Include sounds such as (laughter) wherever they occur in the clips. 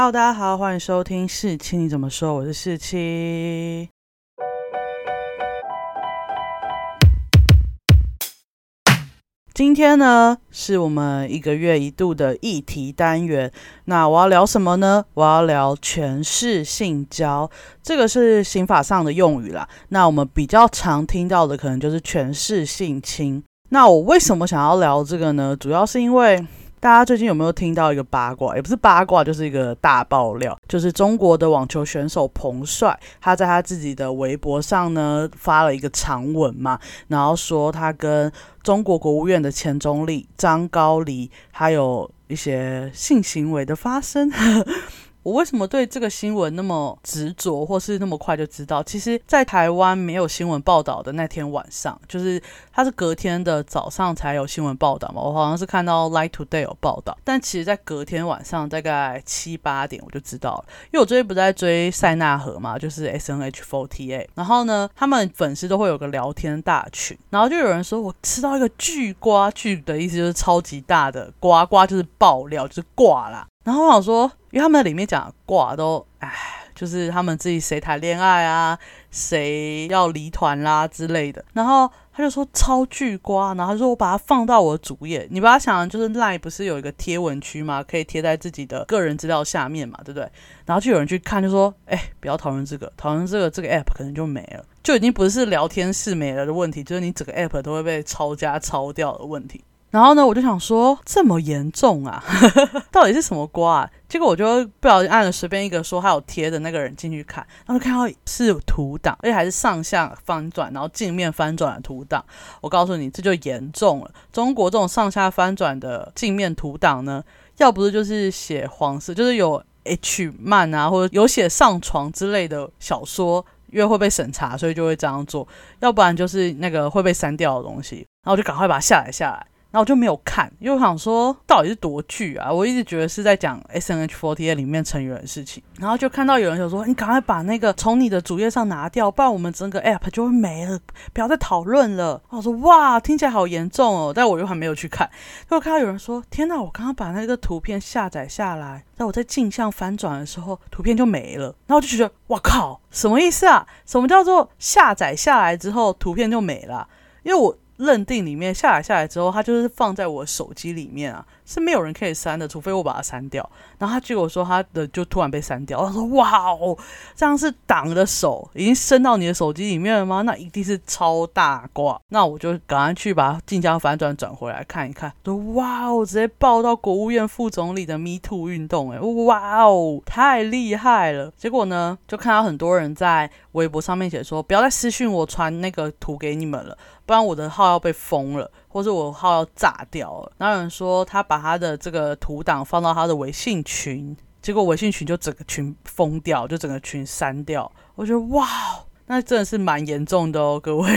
Hello，大家好，欢迎收听四七你怎么说？我是四七。今天呢，是我们一个月一度的议题单元。那我要聊什么呢？我要聊权势性交，这个是刑法上的用语啦。那我们比较常听到的，可能就是权势性侵。那我为什么想要聊这个呢？主要是因为。大家最近有没有听到一个八卦？也不是八卦，就是一个大爆料，就是中国的网球选手彭帅，他在他自己的微博上呢发了一个长文嘛，然后说他跟中国国务院的前总理张高丽还有一些性行为的发生。(laughs) 我为什么对这个新闻那么执着，或是那么快就知道？其实，在台湾没有新闻报道的那天晚上，就是它是隔天的早上才有新闻报道嘛。我好像是看到《Light Today》有报道，但其实，在隔天晚上大概七八点我就知道了，因为我最近不在追塞纳河嘛，就是 S N H Forty Eight。然后呢，他们粉丝都会有个聊天大群，然后就有人说我吃到一个巨瓜，巨的意思就是超级大的瓜瓜，就是爆料，就是挂啦。然后我想说，因为他们里面讲卦都，哎，就是他们自己谁谈恋爱啊，谁要离团啦之类的。然后他就说超巨瓜，然后他说我把它放到我主页，你把它想就是赖不是有一个贴文区吗？可以贴在自己的个人资料下面嘛，对不对？然后就有人去看，就说，哎，不要讨论这个，讨论这个这个 app 可能就没了，就已经不是聊天室没了的问题，就是你整个 app 都会被抄家抄掉的问题。然后呢，我就想说这么严重啊，(laughs) 到底是什么瓜？啊？结果我就不小心按了随便一个说他有贴的那个人进去看，然后就看到是图档，而且还是上下翻转，然后镜面翻转的图档。我告诉你，这就严重了。中国这种上下翻转的镜面图档呢，要不是就是写黄色，就是有 H 漫啊，或者有写上床之类的小说，因为会被审查，所以就会这样做；要不然就是那个会被删掉的东西，然后我就赶快把它下载下来。然后我就没有看，因为我想说到底是多剧啊！我一直觉得是在讲 S N H forty 里面成员的事情。然后就看到有人就说：“你赶快把那个从你的主页上拿掉，不然我们整个 app 就会没了，不要再讨论了。”我说：“哇，听起来好严重哦！”但我又还没有去看。就看到有人说：“天哪，我刚刚把那个图片下载下来，在我在镜像翻转的时候，图片就没了。”然后我就觉得：“哇靠，什么意思啊？什么叫做下载下来之后图片就没了？”因为我。认定里面下载下来之后，它就是放在我手机里面啊，是没有人可以删的，除非我把它删掉。然后他结果说他的就突然被删掉，(laughs) 他说哇哦，这样是党的手已经伸到你的手机里面了吗？那一定是超大挂。那我就赶快去把晋江反转转回来看一看，说哇哦，直接爆到国务院副总理的 Me Too 运动，哎，哇哦，太厉害了。结果呢，就看到很多人在微博上面写说，不要再私讯我传那个图给你们了。不然我的号要被封了，或者我号要炸掉了。然后有人说他把他的这个图档放到他的微信群，结果微信群就整个群封掉，就整个群删掉。我觉得哇，那真的是蛮严重的哦，各位。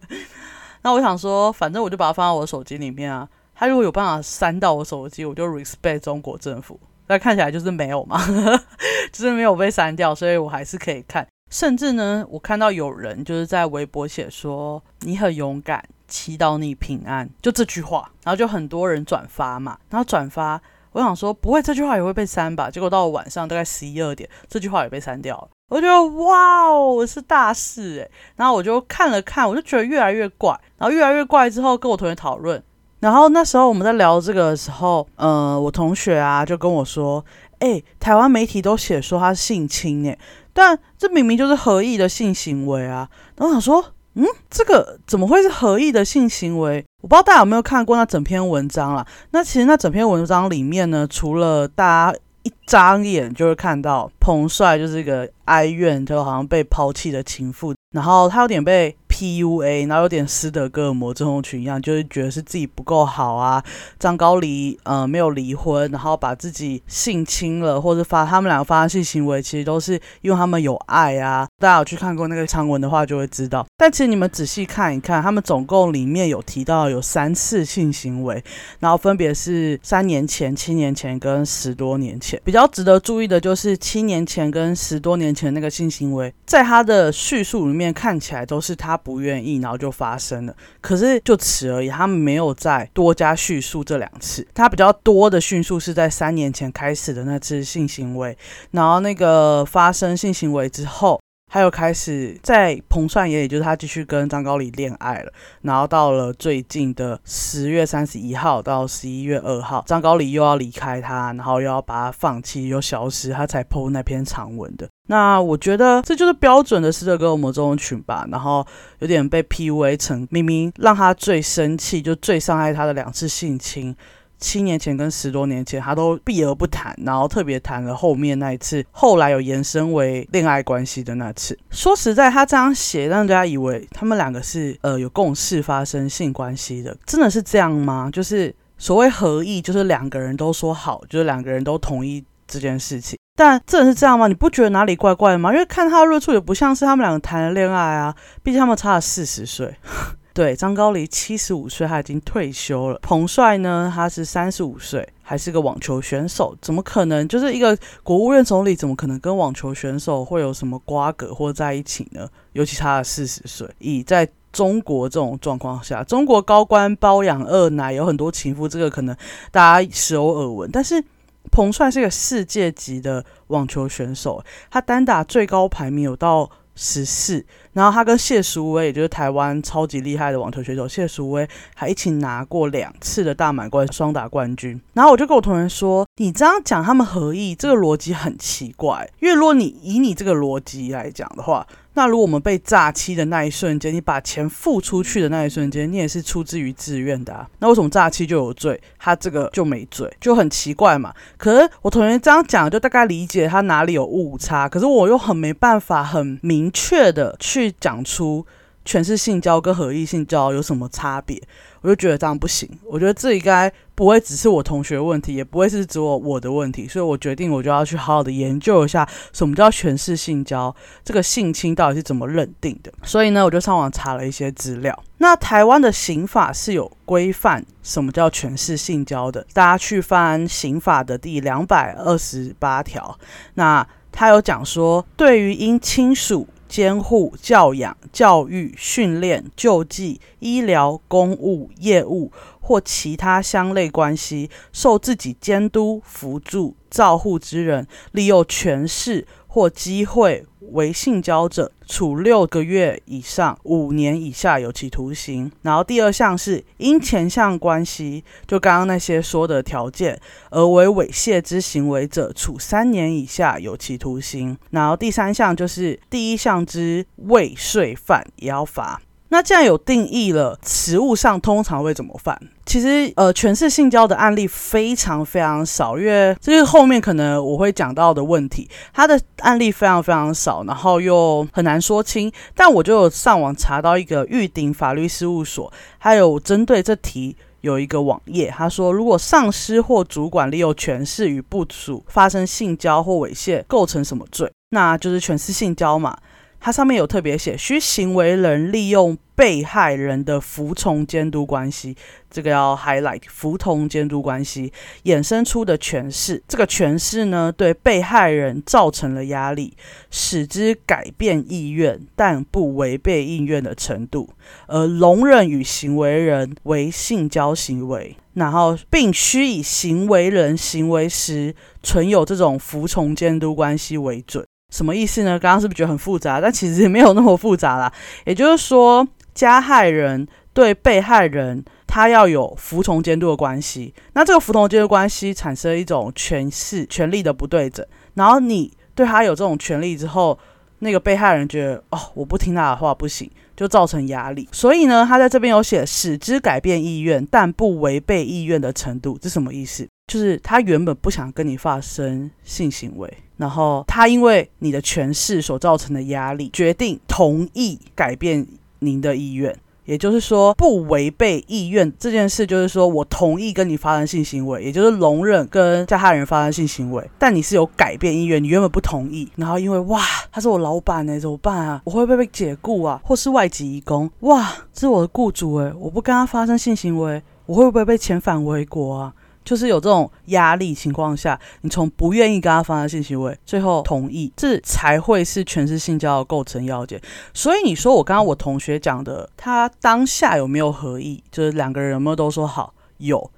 (laughs) 那我想说，反正我就把它放到我手机里面啊。他如果有办法删到我手机，我就 respect 中国政府。但看起来就是没有嘛，(laughs) 就是没有被删掉，所以我还是可以看。甚至呢，我看到有人就是在微博写说你很勇敢，祈祷你平安，就这句话，然后就很多人转发嘛，然后转发，我想说不会这句话也会被删吧？结果到了晚上大概十一二点，这句话也被删掉了。我觉得哇哦，是大事诶。然后我就看了看，我就觉得越来越怪，然后越来越怪之后跟我同学讨论，然后那时候我们在聊这个的时候，呃，我同学啊就跟我说，哎，台湾媒体都写说他性侵诶。但这明明就是合意的性行为啊！然后我想说，嗯，这个怎么会是合意的性行为？我不知道大家有没有看过那整篇文章啦。那其实那整篇文章里面呢，除了大家一张眼就会看到彭帅就是一个哀怨，就好像被抛弃的情妇，然后他有点被。P.U.A. 然后有点斯德哥尔摩症候群一样，就是觉得是自己不够好啊。张高离呃没有离婚，然后把自己性侵了，或者发他们两个发生性行为，其实都是因为他们有爱啊。大家有去看过那个长文的话，就会知道。但其实你们仔细看一看，他们总共里面有提到有三次性行为，然后分别是三年前、七年前跟十多年前。比较值得注意的就是七年前跟十多年前那个性行为，在他的叙述里面看起来都是他不。不愿意，然后就发生了。可是就此而已，他没有再多加叙述这两次。他比较多的叙述是在三年前开始的那次性行为，然后那个发生性行为之后。还有开始在彭帅眼里，就是他继续跟张高丽恋爱了。然后到了最近的十月三十一号到十一月二号，张高丽又要离开他，然后又要把他放弃，又消失，他才 PO 那篇长文的。那我觉得这就是标准的斯德哥尔摩症候群吧。然后有点被 PUA 成，明明让他最生气，就最伤害他的两次性侵。七年前跟十多年前，他都避而不谈，然后特别谈了后面那一次，后来有延伸为恋爱关系的那次。说实在，他这样写，让大家以为他们两个是呃有共识发生性关系的，真的是这样吗？就是所谓合意，就是两个人都说好，就是两个人都同意这件事情。但真的是这样吗？你不觉得哪里怪怪的吗？因为看他的论述也不像是他们两个谈了恋爱啊，毕竟他们差了四十岁。(laughs) 对，张高丽七十五岁，他已经退休了。彭帅呢，他是三十五岁，还是个网球选手，怎么可能？就是一个国务院总理，怎么可能跟网球选手会有什么瓜葛或在一起呢？尤其差了四十岁。以在中国这种状况下，中国高官包养二奶，有很多情妇，这个可能大家时有耳闻。但是彭帅是一个世界级的网球选手，他单打最高排名有到。十四，然后他跟谢淑薇，也就是台湾超级厉害的网球选手谢淑薇，还一起拿过两次的大满贯双打冠军。然后我就跟我同学说：“你这样讲他们合意，这个逻辑很奇怪。因为如果你以你这个逻辑来讲的话。”那如果我们被诈欺的那一瞬间，你把钱付出去的那一瞬间，你也是出自于自愿的啊。那为什么诈欺就有罪，他这个就没罪，就很奇怪嘛。可是我同学这样讲，就大概理解他哪里有误差。可是我又很没办法，很明确的去讲出。全是性交跟合意性交有什么差别？我就觉得这样不行。我觉得这应该不会只是我同学问题，也不会是只有我的问题。所以我决定，我就要去好好的研究一下什么叫全是性交，这个性侵到底是怎么认定的。所以呢，我就上网查了一些资料。那台湾的刑法是有规范什么叫全是性交的，大家去翻刑法的第两百二十八条。那他有讲说，对于因亲属。监护、教养、教育、训练、救济、医疗、公务、业务或其他相类关系，受自己监督、辅助、照护之人，利用权势或机会。为性交者，处六个月以上五年以下有期徒刑。然后第二项是因前项关系，就刚刚那些说的条件而为猥亵之行为者，处三年以下有期徒刑。然后第三项就是第一项之未遂犯也要罚。那既然有定义了，实物上通常会怎么犯？其实，呃，全是性交的案例非常非常少，因为这是后面可能我会讲到的问题。它的案例非常非常少，然后又很难说清。但我就上网查到一个玉鼎法律事务所，还有针对这题有一个网页，他说，如果上司或主管利用权势与部属发生性交或猥亵，构成什么罪？那就是权势性交嘛。它上面有特别写，需行为人利用被害人的服从监督关系，这个要 highlight 服从监督关系衍生出的诠释，这个诠释呢，对被害人造成了压力，使之改变意愿，但不违背意愿的程度，而容忍与行为人为性交行为，然后并需以行为人行为时存有这种服从监督关系为准。什么意思呢？刚刚是不是觉得很复杂？但其实也没有那么复杂啦。也就是说，加害人对被害人，他要有服从监督的关系。那这个服从监督关系产生一种权势、权力的不对等。然后你对他有这种权利之后，那个被害人觉得哦，我不听他的话不行，就造成压力。所以呢，他在这边有写使之改变意愿，但不违背意愿的程度，这什么意思？就是他原本不想跟你发生性行为。然后他因为你的权势所造成的压力，决定同意改变您的意愿，也就是说不违背意愿这件事，就是说我同意跟你发生性行为，也就是容忍跟加害人发生性行为，但你是有改变意愿，你原本不同意，然后因为哇他是我老板呢，怎么办啊？我会不会被解雇啊？或是外籍移工？哇，这是我的雇主哎，我不跟他发生性行为，我会不会被遣返回国啊？就是有这种压力情况下，你从不愿意跟他发生性行为，最后同意，这才会是全是性交的构成要件。所以你说我刚刚我同学讲的，他当下有没有合意？就是两个人有没有都说好？有。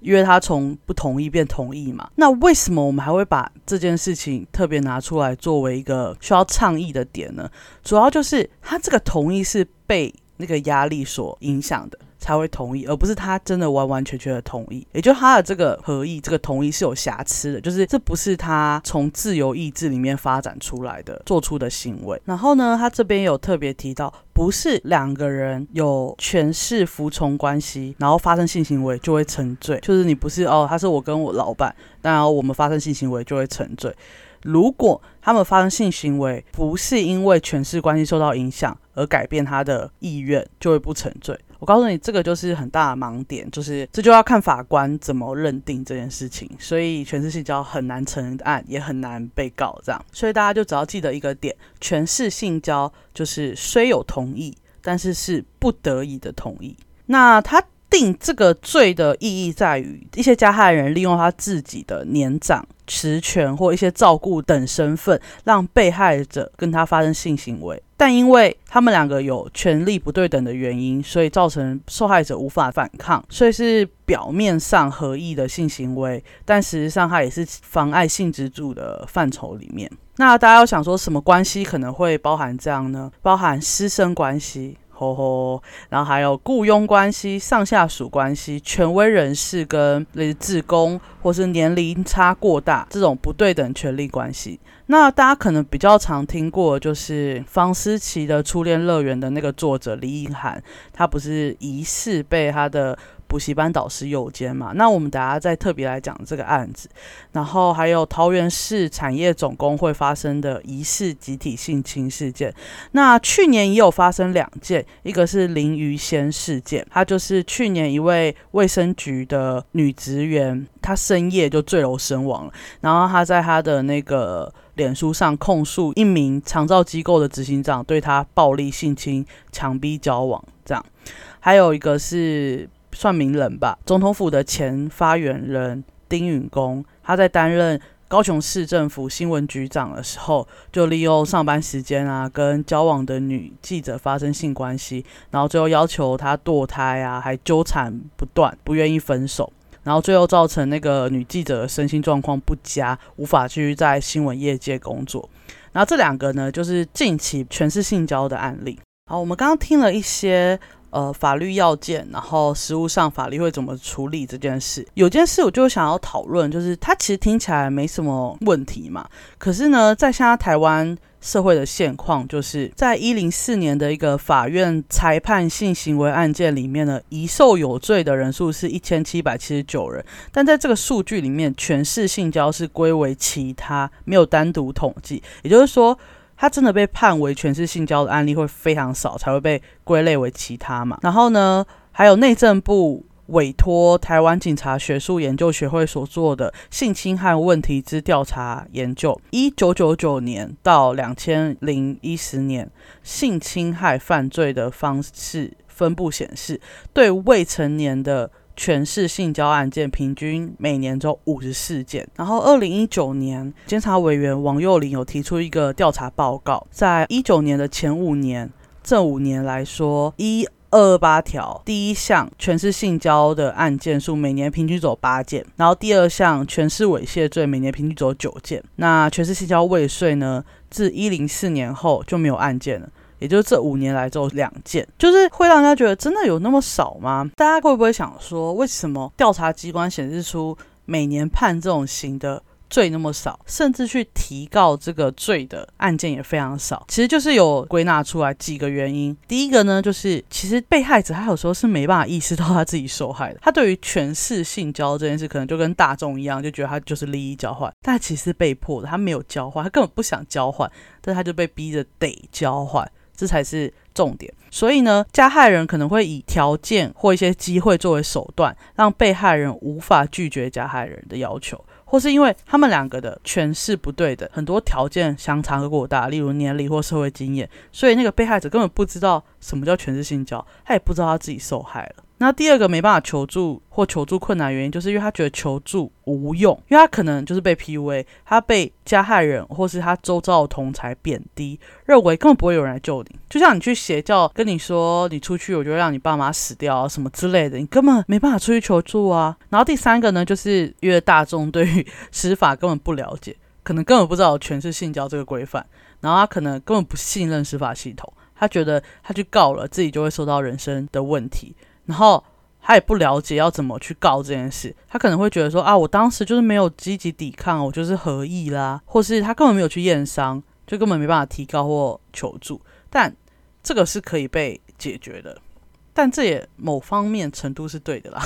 因为他从不同意变同意嘛，那为什么我们还会把这件事情特别拿出来作为一个需要倡议的点呢？主要就是他这个同意是被那个压力所影响的。才会同意，而不是他真的完完全全的同意。也就他的这个合意，这个同意是有瑕疵的，就是这不是他从自由意志里面发展出来的做出的行为。然后呢，他这边有特别提到，不是两个人有权势服从关系，然后发生性行为就会沉醉。就是你不是哦，他是我跟我老板，然后我们发生性行为就会沉醉。如果他们发生性行为不是因为权势关系受到影响而改变他的意愿，就会不沉醉。我告诉你，这个就是很大的盲点，就是这就要看法官怎么认定这件事情。所以全是性交很难成案，也很难被告这样。所以大家就只要记得一个点：全是性交就是虽有同意，但是是不得已的同意。那他定这个罪的意义在于，一些加害人利用他自己的年长。职权或一些照顾等身份，让被害者跟他发生性行为，但因为他们两个有权利不对等的原因，所以造成受害者无法反抗，所以是表面上合意的性行为，但实际上它也是妨碍性自主的范畴里面。那大家要想说什么关系可能会包含这样呢？包含师生关系。吼吼，然后还有雇佣关系、上下属关系、权威人士跟类似职工，或是年龄差过大这种不对等权利关系。那大家可能比较常听过，就是方思琪的初恋乐园的那个作者李颖涵，他不是疑似被他的。补习班导师诱奸嘛？那我们等下再特别来讲这个案子。然后还有桃园市产业总工会发生的疑似集体性侵事件。那去年也有发生两件，一个是林于仙事件，她就是去年一位卫生局的女职员，她深夜就坠楼身亡了。然后她在她的那个脸书上控诉一名长照机构的执行长对她暴力性侵、强逼交往，这样。还有一个是。算名人吧，总统府的前发言人丁允恭，他在担任高雄市政府新闻局长的时候，就利用上班时间啊，跟交往的女记者发生性关系，然后最后要求她堕胎啊，还纠缠不断，不愿意分手，然后最后造成那个女记者身心状况不佳，无法继续在新闻业界工作。然后这两个呢，就是近期全是性交的案例。好，我们刚刚听了一些。呃，法律要件，然后实务上法律会怎么处理这件事？有件事我就想要讨论，就是它其实听起来没什么问题嘛。可是呢，在现在台湾社会的现况，就是在一零四年的一个法院裁判性行为案件里面呢，疑受有罪的人数是一千七百七十九人，但在这个数据里面，全市性交是归为其他，没有单独统计，也就是说。他真的被判为全是性交的案例会非常少，才会被归类为其他嘛。然后呢，还有内政部委托台湾警察学术研究学会所做的性侵害问题之调查研究，一九九九年到两千零一十年性侵害犯罪的方式分布显示，对未成年的。全市性交案件平均每年只有五十四件。然后，二零一九年，监察委员王幼玲有提出一个调查报告，在一九年的前五年，这五年来说，一二二八条第一项全市性交的案件数每年平均走八件，然后第二项全市猥亵罪每年平均走九件。那全市性交未遂呢，自一零四年后就没有案件了。也就是这五年来只有两件，就是会让人家觉得真的有那么少吗？大家会不会想说，为什么调查机关显示出每年判这种刑的罪那么少，甚至去提告这个罪的案件也非常少？其实就是有归纳出来几个原因。第一个呢，就是其实被害者他有时候是没办法意识到他自己受害的，他对于权势性交这件事，可能就跟大众一样，就觉得他就是利益交换，但其实被迫的，他没有交换，他根本不想交换，但他就被逼着得交换。这才是重点，所以呢，加害人可能会以条件或一些机会作为手段，让被害人无法拒绝加害人的要求，或是因为他们两个的权势不对的，很多条件相差过大，例如年龄或社会经验，所以那个被害者根本不知道什么叫权势性交，他也不知道他自己受害了。那第二个没办法求助或求助困难原因，就是因为他觉得求助无用，因为他可能就是被 PUA，他被加害人或是他周遭的同才贬低，认为根本不会有人来救你。就像你去邪教，跟你说你出去，我就让你爸妈死掉啊什么之类的，你根本没办法出去求助啊。然后第三个呢，就是因为大众对于司法根本不了解，可能根本不知道全是性交这个规范，然后他可能根本不信任司法系统，他觉得他去告了自己就会受到人身的问题。然后他也不了解要怎么去告这件事，他可能会觉得说啊，我当时就是没有积极抵抗，我就是合意啦，或是他根本没有去验伤，就根本没办法提高或求助。但这个是可以被解决的，但这也某方面程度是对的啦。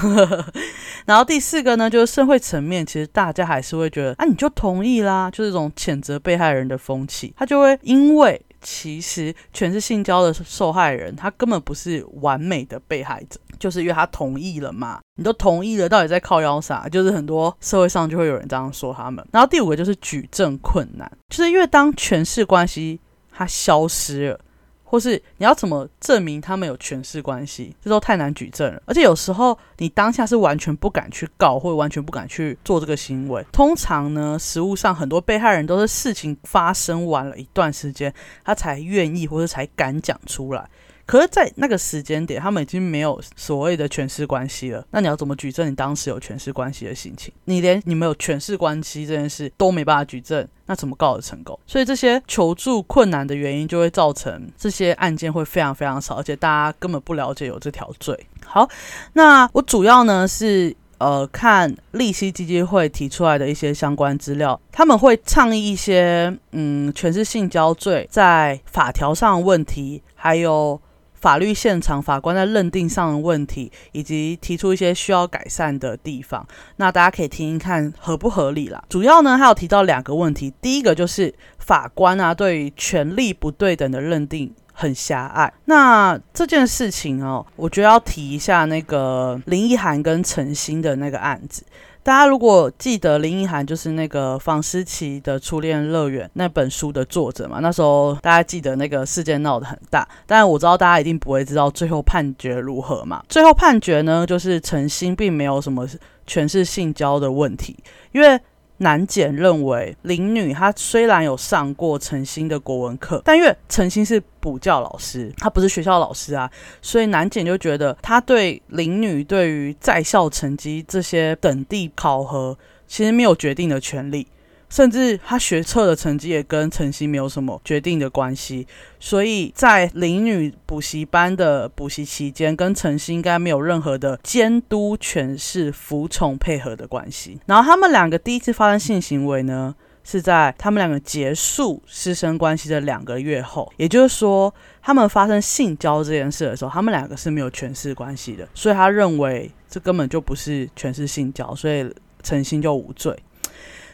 (laughs) 然后第四个呢，就是社会层面，其实大家还是会觉得啊，你就同意啦，就是这种谴责被害人的风气，他就会因为。其实全是性交的受害人，他根本不是完美的被害者，就是因为他同意了嘛。你都同意了，到底在靠腰啥？就是很多社会上就会有人这样说他们。然后第五个就是举证困难，就是因为当权势关系它消失了。或是你要怎么证明他们有权势关系，这都太难举证了。而且有时候你当下是完全不敢去告，或者完全不敢去做这个行为。通常呢，实物上很多被害人都是事情发生完了一段时间，他才愿意或者才敢讲出来。可是，在那个时间点，他们已经没有所谓的权势关系了。那你要怎么举证你当时有权势关系的心情？你连你们有权势关系这件事都没办法举证，那怎么告得成功？所以这些求助困难的原因，就会造成这些案件会非常非常少，而且大家根本不了解有这条罪。好，那我主要呢是呃看利息基金会提出来的一些相关资料，他们会倡议一些嗯权势性交罪在法条上问题，还有。法律现场法官在认定上的问题，以及提出一些需要改善的地方，那大家可以听听看合不合理啦。主要呢，还有提到两个问题，第一个就是法官啊对于权力不对等的认定很狭隘。那这件事情哦，我觉得要提一下那个林奕涵跟陈星的那个案子。大家如果记得林奕涵就是那个房思琪的初恋乐园那本书的作者嘛，那时候大家记得那个事件闹得很大，但我知道大家一定不会知道最后判决如何嘛。最后判决呢，就是陈星并没有什么全是性交的问题，因为。南检认为林女她虽然有上过陈星的国文课，但因为陈星是补教老师，他不是学校老师啊，所以南检就觉得他对林女对于在校成绩这些等地考核其实没有决定的权利。甚至他学测的成绩也跟晨曦没有什么决定的关系，所以在林女补习班的补习期间，跟晨曦应该没有任何的监督、权势、服从、配合的关系。然后他们两个第一次发生性行为呢，是在他们两个结束师生关系的两个月后，也就是说，他们发生性交这件事的时候，他们两个是没有权势关系的，所以他认为这根本就不是权势性交，所以陈曦就无罪。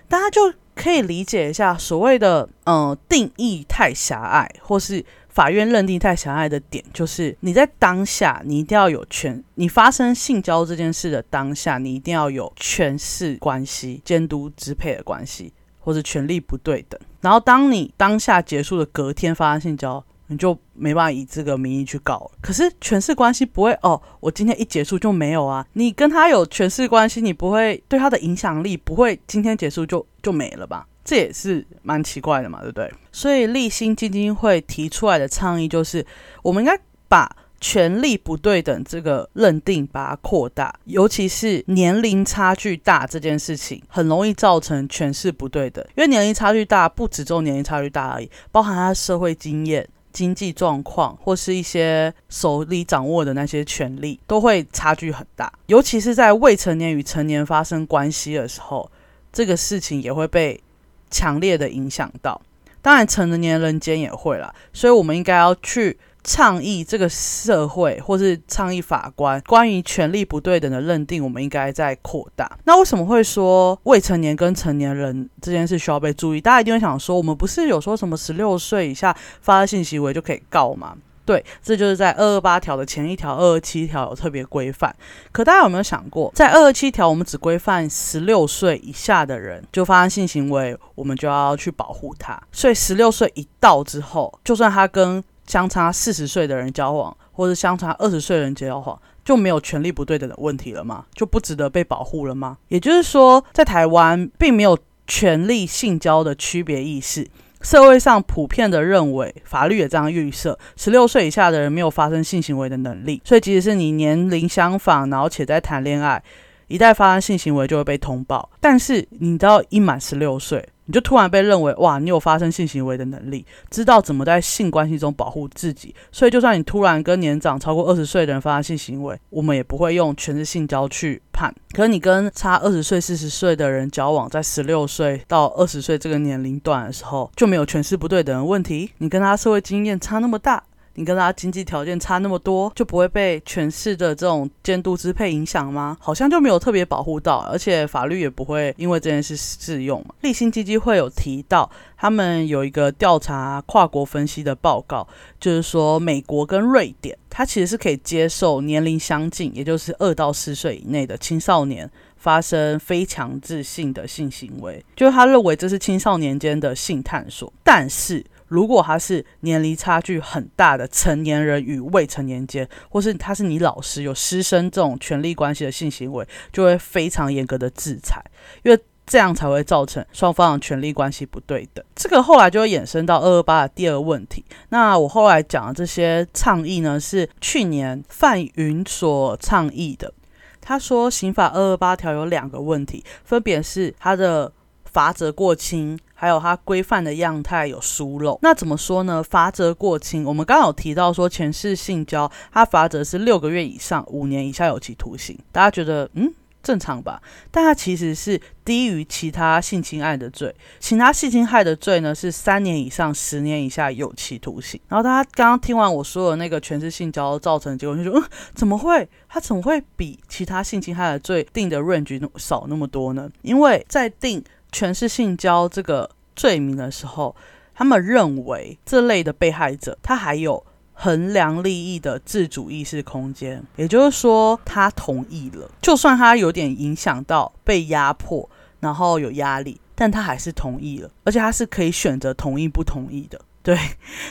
大家就。可以理解一下所谓的嗯定义太狭隘，或是法院认定太狭隘的点，就是你在当下你一定要有权，你发生性交这件事的当下，你一定要有权势关系、监督支配的关系，或者权力不对等。然后当你当下结束的隔天发生性交。你就没办法以这个名义去告了。可是权势关系不会哦，我今天一结束就没有啊。你跟他有权势关系，你不会对他的影响力不会今天结束就就没了吧？这也是蛮奇怪的嘛，对不对？所以立新基金会提出来的倡议就是，我们应该把权力不对等这个认定把它扩大，尤其是年龄差距大这件事情，很容易造成权势不对等。因为年龄差距大，不只做年龄差距大而已，包含他社会经验。经济状况或是一些手里掌握的那些权利，都会差距很大。尤其是在未成年与成年发生关系的时候，这个事情也会被强烈的影响到。当然，成年人间也会啦，所以我们应该要去。倡议这个社会，或是倡议法官关于权力不对等的认定，我们应该再扩大。那为什么会说未成年跟成年人这件事需要被注意？大家一定会想说，我们不是有说什么十六岁以下发生性行为就可以告吗？对，这就是在二二八条的前一条，二二七条有特别规范。可大家有没有想过，在二二七条，我们只规范十六岁以下的人就发生性行为，我们就要去保护他。所以十六岁一到之后，就算他跟相差四十岁的人交往，或者相差二十岁的人交往，就没有权利不对等的问题了吗？就不值得被保护了吗？也就是说，在台湾并没有权利性交的区别意识。社会上普遍的认为，法律也这样预设，十六岁以下的人没有发生性行为的能力。所以，即使是你年龄相仿，然后且在谈恋爱，一旦发生性行为就会被通报。但是，你知道一满十六岁。你就突然被认为哇，你有发生性行为的能力，知道怎么在性关系中保护自己，所以就算你突然跟年长超过二十岁的人发生性行为，我们也不会用全是性交去判。可是你跟差二十岁、四十岁的人交往，在十六岁到二十岁这个年龄段的时候，就没有全是不对等的问题。你跟他社会经验差那么大。你跟他经济条件差那么多，就不会被权势的这种监督支配影响吗？好像就没有特别保护到，而且法律也不会因为这件事适用嘛。立新基金会有提到，他们有一个调查跨国分析的报告，就是说美国跟瑞典，它其实是可以接受年龄相近，也就是二到四岁以内的青少年发生非强制性的性行为，就是他认为这是青少年间的性探索，但是。如果他是年龄差距很大的成年人与未成年间，或是他是你老师有师生这种权力关系的性行为，就会非常严格的制裁，因为这样才会造成双方的权力关系不对等。这个后来就会衍生到二二八的第二个问题。那我后来讲的这些倡议呢，是去年范云所倡议的。他说，刑法二二八条有两个问题，分别是他的罚则过轻。还有它规范的样态有疏漏，那怎么说呢？罚则过轻，我们刚刚有提到说前世性交，它罚则是六个月以上五年以下有期徒刑，大家觉得嗯正常吧？但它其实是低于其他性侵害的罪，其他性侵害的罪呢是三年以上十年以下有期徒刑。然后大家刚刚听完我说的那个全是性交造成的结果，就说嗯怎么会？它怎么会比其他性侵害的罪定的 range 少那么多呢？因为在定。全是性交这个罪名的时候，他们认为这类的被害者他还有衡量利益的自主意识空间，也就是说，他同意了，就算他有点影响到被压迫，然后有压力，但他还是同意了，而且他是可以选择同意不同意的。对，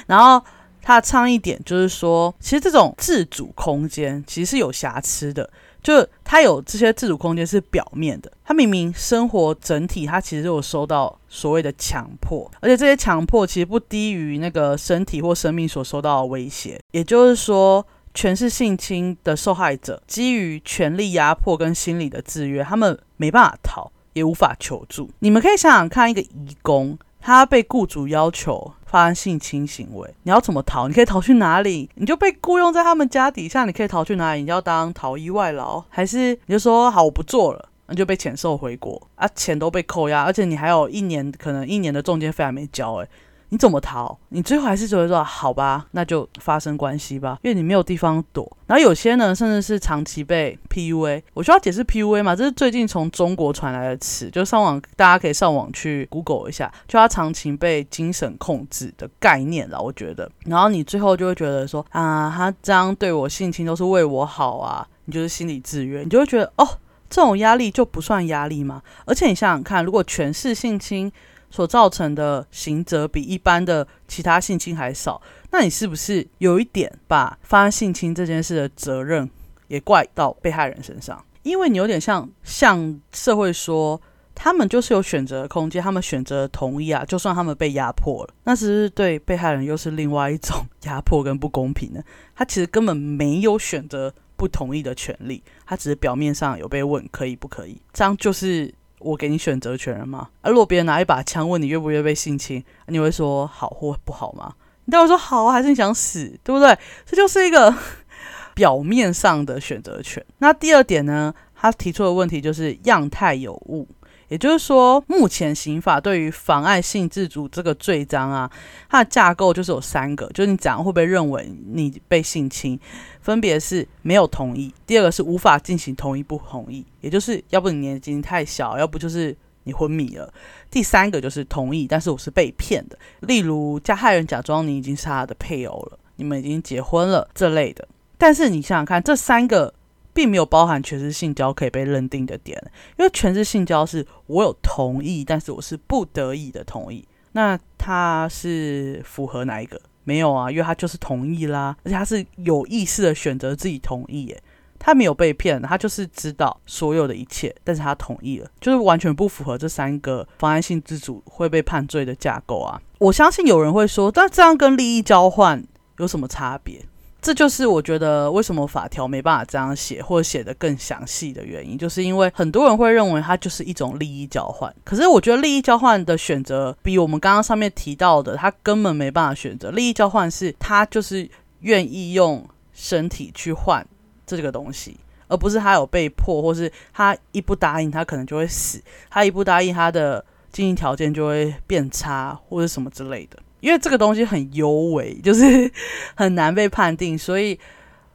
然后他的倡议点就是说，其实这种自主空间其实是有瑕疵的。就他有这些自主空间是表面的，他明明生活整体他其实有受到所谓的强迫，而且这些强迫其实不低于那个身体或生命所受到的威胁。也就是说，全是性侵的受害者，基于权力压迫跟心理的制约，他们没办法逃，也无法求助。你们可以想想看，一个义工。他被雇主要求发生性侵行为，你要怎么逃？你可以逃去哪里？你就被雇佣在他们家底下，你可以逃去哪里？你要当逃逸外劳，还是你就说好我不做了，那就被遣送回国啊？钱都被扣押，而且你还有一年，可能一年的中介费还没交，哎，你怎么逃？你最后还是觉得说好吧，那就发生关系吧，因为你没有地方躲。然后有些呢，甚至是长期被 PUA。我需要解释 PUA 吗？这是最近从中国传来的词，就上网大家可以上网去 Google 一下，就他长期被精神控制的概念了。我觉得，然后你最后就会觉得说啊，他这样对我性侵都是为我好啊，你就是心理制约，你就会觉得哦，这种压力就不算压力吗？而且你想想看，如果全是性侵。所造成的刑责比一般的其他性侵还少，那你是不是有一点把发生性侵这件事的责任也怪到被害人身上？因为你有点像向社会说，他们就是有选择的空间，他们选择同意啊，就算他们被压迫了，那是不是对被害人又是另外一种 (laughs) 压迫跟不公平呢？他其实根本没有选择不同意的权利，他只是表面上有被问可以不可以，这样就是。我给你选择权了吗？啊如果别人拿一把枪问你愿不愿意被性侵，你会说好或不好吗？你待会说好啊，还是你想死，对不对？这就是一个 (laughs) 表面上的选择权。那第二点呢？他提出的问题就是样态有误。也就是说，目前刑法对于妨碍性自主这个罪章啊，它的架构就是有三个，就是你怎样会被认为你被性侵，分别是没有同意，第二个是无法进行同意不同意，也就是要不你年纪太小，要不就是你昏迷了，第三个就是同意，但是我是被骗的，例如加害人假装你已经是他的配偶了，你们已经结婚了这类的。但是你想想看，这三个。并没有包含全是性交可以被认定的点，因为全是性交是我有同意，但是我是不得已的同意。那他是符合哪一个？没有啊，因为他就是同意啦，而且他是有意识的选择自己同意，耶，他没有被骗，他就是知道所有的一切，但是他同意了，就是完全不符合这三个妨碍性自主会被判罪的架构啊！我相信有人会说，但这样跟利益交换有什么差别？这就是我觉得为什么法条没办法这样写，或者写得更详细的原因，就是因为很多人会认为它就是一种利益交换。可是我觉得利益交换的选择比我们刚刚上面提到的，他根本没办法选择。利益交换是他就是愿意用身体去换这个东西，而不是他有被迫，或是他一不答应，他可能就会死；他一不答应，他的经济条件就会变差，或者什么之类的。因为这个东西很优微，(laughs) 就是很难被判定，所以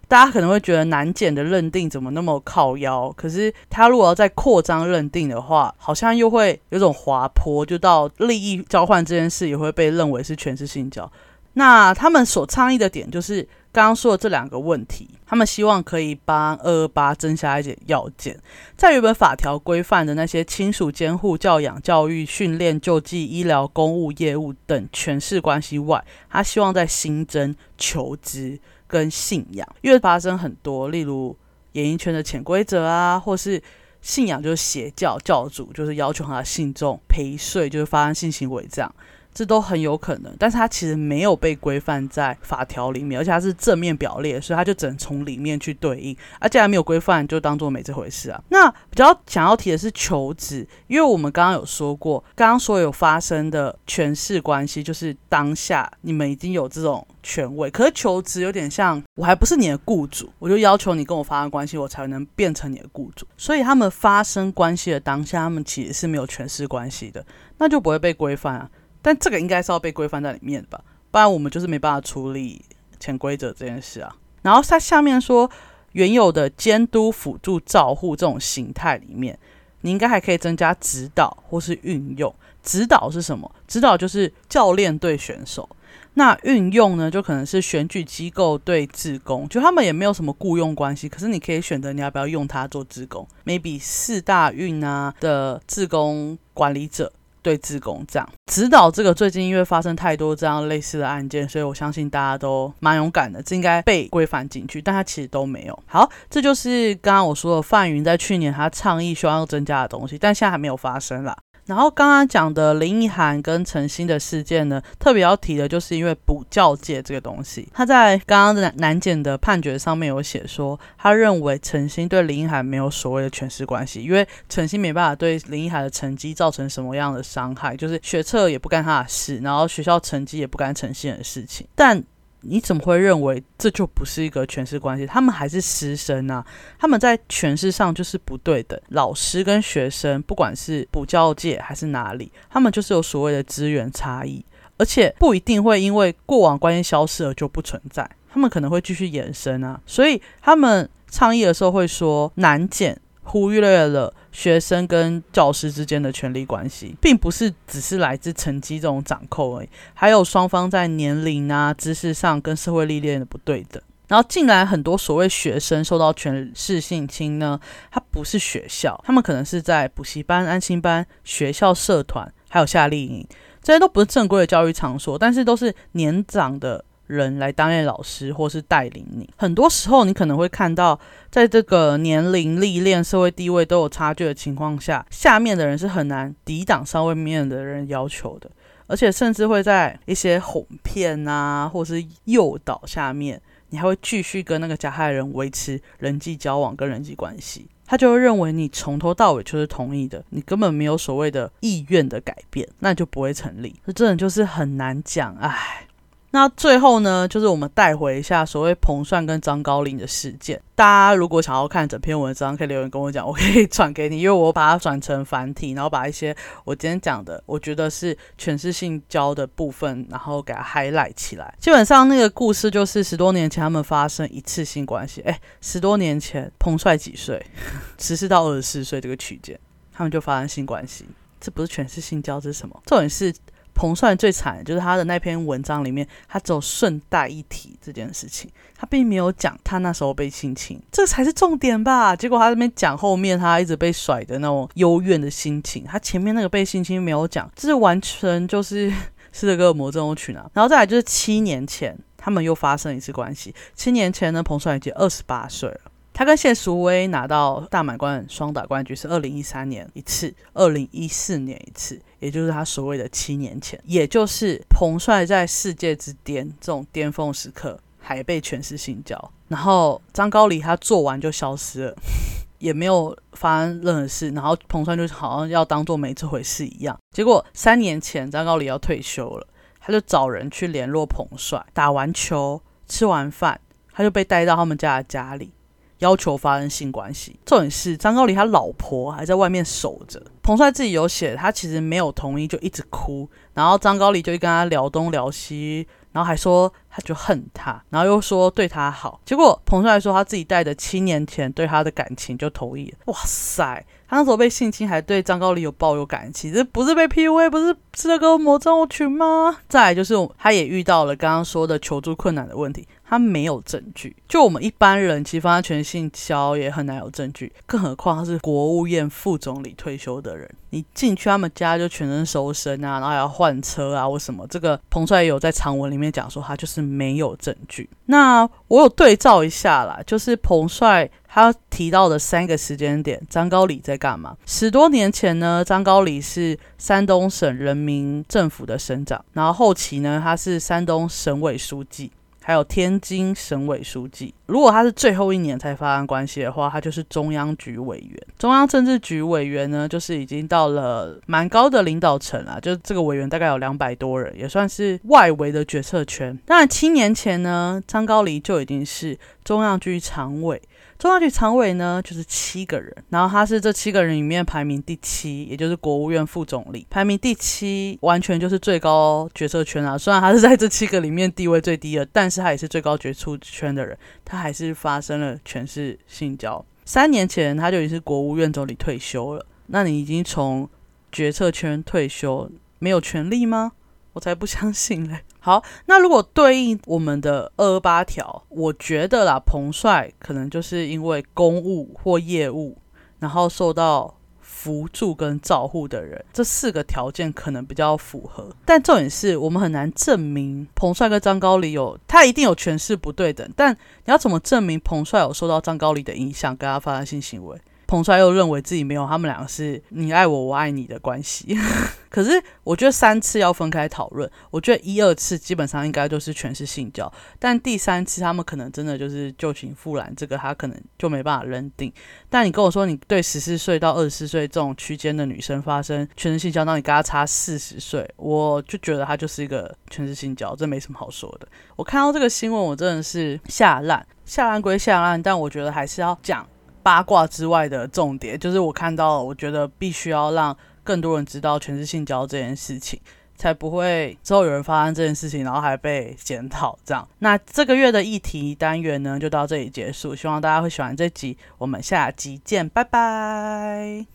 大家可能会觉得难检的认定怎么那么靠腰？可是他如果要再扩张认定的话，好像又会有种滑坡，就到利益交换这件事也会被认为是全是性交。那他们所倡议的点就是。刚刚说的这两个问题，他们希望可以帮二二八增加一点要件，在原本法条规范的那些亲属监护、教养、教育、训练、救济、医疗、公务业务等权势关系外，他希望在新增求职跟信仰，因为发生很多，例如演艺圈的潜规则啊，或是信仰就是邪教教主就是要求他的信众赔税，就是发生性行为这样。这都很有可能，但是它其实没有被规范在法条里面，而且它是正面表列，所以它就只能从里面去对应。而既然没有规范，就当做没这回事啊。那比较想要提的是求职，因为我们刚刚有说过，刚刚所有发生的权势关系，就是当下你们已经有这种权位，可是求职有点像我还不是你的雇主，我就要求你跟我发生关系，我才能变成你的雇主。所以他们发生关系的当下，他们其实是没有权势关系的，那就不会被规范啊。但这个应该是要被规范在里面的吧，不然我们就是没办法处理潜规则这件事啊。然后它下面说，原有的监督、辅助、照护这种形态里面，你应该还可以增加指导或是运用。指导是什么？指导就是教练对选手。那运用呢，就可能是选举机构对自工，就他们也没有什么雇佣关系，可是你可以选择你要不要用他做自工。maybe 四大运啊的自工管理者。对自工这样指导这个，最近因为发生太多这样类似的案件，所以我相信大家都蛮勇敢的，这应该被规范进去，但他其实都没有。好，这就是刚刚我说的范云在去年他倡议希望要增加的东西，但现在还没有发生啦。然后刚刚讲的林奕涵跟陈星的事件呢，特别要提的就是因为补教界这个东西，他在刚刚的南南检的判决上面有写说，他认为陈星对林奕涵没有所谓的权势关系，因为陈星没办法对林奕涵的成绩造成什么样的伤害，就是学测也不干他的事，然后学校成绩也不干陈星的事情，但。你怎么会认为这就不是一个权势关系？他们还是师生啊，他们在权势上就是不对等。老师跟学生，不管是补教界还是哪里，他们就是有所谓的资源差异，而且不一定会因为过往关系消失而就不存在，他们可能会继续延伸啊。所以他们倡议的时候会说难减。忽略了学生跟教师之间的权力关系，并不是只是来自成绩这种掌控而已，还有双方在年龄啊、知识上跟社会历练的不对等。然后进来很多所谓学生受到权势性侵呢，他不是学校，他们可能是在补习班、安心班、学校社团，还有夏令营，这些都不是正规的教育场所，但是都是年长的。人来担任老师或是带领你，很多时候你可能会看到，在这个年龄历练、社会地位都有差距的情况下，下面的人是很难抵挡上面的人要求的，而且甚至会在一些哄骗啊，或是诱导下面，你还会继续跟那个加害人维持人际交往跟人际关系，他就会认为你从头到尾就是同意的，你根本没有所谓的意愿的改变，那就不会成立。这真的就是很难讲，唉。那最后呢，就是我们带回一下所谓彭帅跟张高林的事件。大家如果想要看整篇文章，可以留言跟我讲，我可以转给你，因为我把它转成繁体，然后把一些我今天讲的，我觉得是诠释性交的部分，然后给它 highlight 起来。基本上那个故事就是十多年前他们发生一次性关系。哎，十多年前彭帅几岁？(laughs) 十四到二十四岁这个区间，他们就发生性关系。这不是诠释性交，这是什么？重点是。彭帅最惨，就是他的那篇文章里面，他只有顺带一提这件事情，他并没有讲他那时候被性侵，这才是重点吧。结果他那边讲后面他一直被甩的那种幽怨的心情，他前面那个被性侵没有讲，这是完全就是 (laughs) 是这个魔怔曲呢。然后再来就是七年前，他们又发生一次关系。七年前呢，彭帅已经二十八岁了。他跟谢淑薇拿到大满贯双打冠军是二零一三年一次，二零一四年一次，也就是他所谓的七年前，也就是彭帅在世界之巅这种巅峰时刻还被诠释性交，然后张高丽他做完就消失了，(laughs) 也没有发生任何事，然后彭帅就好像要当做没这回事一样。结果三年前张高丽要退休了，他就找人去联络彭帅，打完球吃完饭，他就被带到他们家的家里。要求发生性关系，重点是张高丽他老婆还在外面守着。彭帅自己有写，他其实没有同意，就一直哭。然后张高丽就跟他聊东聊西，然后还说他就恨他，然后又说对他好。结果彭帅说他自己带着七年前对他的感情就同意了。哇塞！他那时候被性侵，还对张高丽有抱有感情，这不是被 PUA，不是吃了个魔咒群吗？再来就是，他也遇到了刚刚说的求助困难的问题，他没有证据。就我们一般人，其实发全性交也很难有证据，更何况他是国务院副总理退休的人，你进去他们家就全身搜身啊，然后要换车啊，或什么？这个彭帅有在长文里面讲说，他就是没有证据。那我有对照一下啦，就是彭帅。他提到的三个时间点，张高丽在干嘛？十多年前呢，张高丽是山东省人民政府的省长，然后后期呢，他是山东省委书记。还有天津省委书记，如果他是最后一年才发生关系的话，他就是中央局委员。中央政治局委员呢，就是已经到了蛮高的领导层了，就这个委员大概有两百多人，也算是外围的决策圈。当然，七年前呢，张高丽就已经是中央局常委。中央局常委呢，就是七个人，然后他是这七个人里面排名第七，也就是国务院副总理，排名第七，完全就是最高决策圈啊。虽然他是在这七个里面地位最低的，但是他也是最高决策圈的人，他还是发生了全是性交。三年前他就已经是国务院总理退休了，那你已经从决策圈退休，没有权利吗？我才不相信嘞！好，那如果对应我们的二八条，我觉得啦，彭帅可能就是因为公务或业务，然后受到扶助跟照护的人，这四个条件可能比较符合。但重点是我们很难证明彭帅跟张高丽有，他一定有权势不对等。但你要怎么证明彭帅有受到张高丽的影响，跟他发生性行为？彭帅又认为自己没有，他们两个是你爱我，我爱你的关系。(laughs) 可是我觉得三次要分开讨论。我觉得一二次基本上应该都是全是性交，但第三次他们可能真的就是旧情复燃，这个他可能就没办法认定。但你跟我说，你对十四岁到二十四岁这种区间的女生发生全是性交，那你跟她差四十岁，我就觉得她就是一个全是性交，这没什么好说的。我看到这个新闻，我真的是下烂，下烂归下烂，但我觉得还是要讲。八卦之外的重点，就是我看到，我觉得必须要让更多人知道全是性交这件事情，才不会之后有人发生这件事情，然后还被检讨这样。那这个月的议题单元呢，就到这里结束，希望大家会喜欢这集，我们下集见，拜拜。